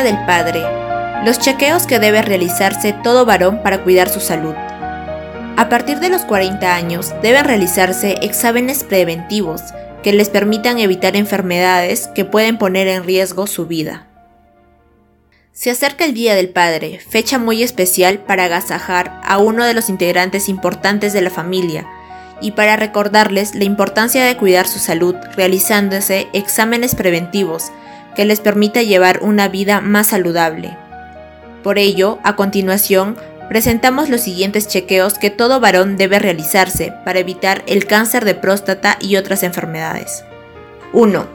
Del Padre. Los chequeos que debe realizarse todo varón para cuidar su salud. A partir de los 40 años deben realizarse exámenes preventivos que les permitan evitar enfermedades que pueden poner en riesgo su vida. Se acerca el Día del Padre, fecha muy especial para agasajar a uno de los integrantes importantes de la familia y para recordarles la importancia de cuidar su salud realizándose exámenes preventivos que les permita llevar una vida más saludable. Por ello, a continuación, presentamos los siguientes chequeos que todo varón debe realizarse para evitar el cáncer de próstata y otras enfermedades. 1.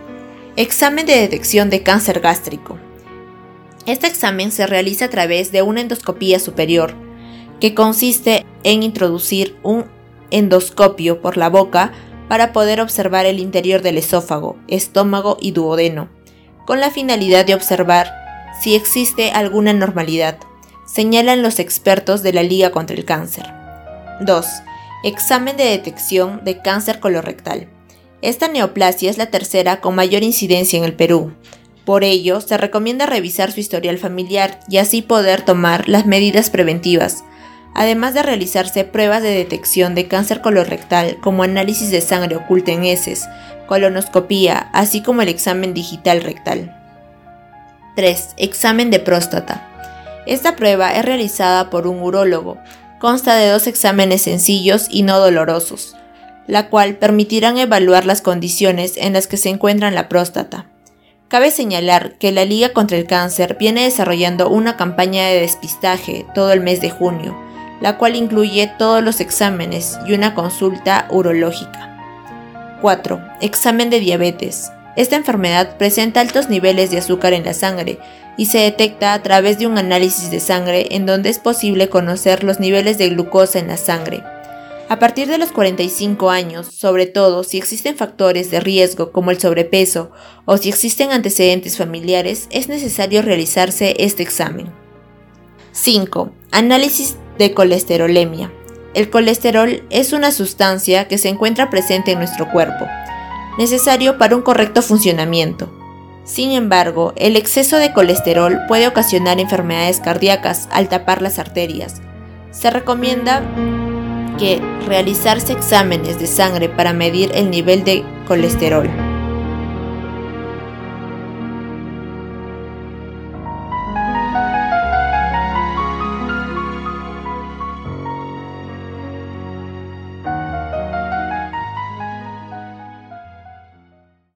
Examen de detección de cáncer gástrico. Este examen se realiza a través de una endoscopía superior, que consiste en introducir un endoscopio por la boca para poder observar el interior del esófago, estómago y duodeno, con la finalidad de observar si existe alguna anormalidad, señalan los expertos de la Liga contra el Cáncer. 2. Examen de detección de cáncer colorectal. Esta neoplasia es la tercera con mayor incidencia en el Perú. Por ello, se recomienda revisar su historial familiar y así poder tomar las medidas preventivas, además de realizarse pruebas de detección de cáncer colorectal como análisis de sangre oculta en heces, colonoscopía, así como el examen digital rectal. 3. Examen de próstata. Esta prueba es realizada por un urólogo, consta de dos exámenes sencillos y no dolorosos, la cual permitirán evaluar las condiciones en las que se encuentra la próstata. Cabe señalar que la Liga contra el Cáncer viene desarrollando una campaña de despistaje todo el mes de junio, la cual incluye todos los exámenes y una consulta urológica. 4. Examen de diabetes. Esta enfermedad presenta altos niveles de azúcar en la sangre y se detecta a través de un análisis de sangre en donde es posible conocer los niveles de glucosa en la sangre. A partir de los 45 años, sobre todo si existen factores de riesgo como el sobrepeso o si existen antecedentes familiares, es necesario realizarse este examen. 5. Análisis de colesterolemia. El colesterol es una sustancia que se encuentra presente en nuestro cuerpo, necesario para un correcto funcionamiento. Sin embargo, el exceso de colesterol puede ocasionar enfermedades cardíacas al tapar las arterias. Se recomienda que realizarse exámenes de sangre para medir el nivel de colesterol.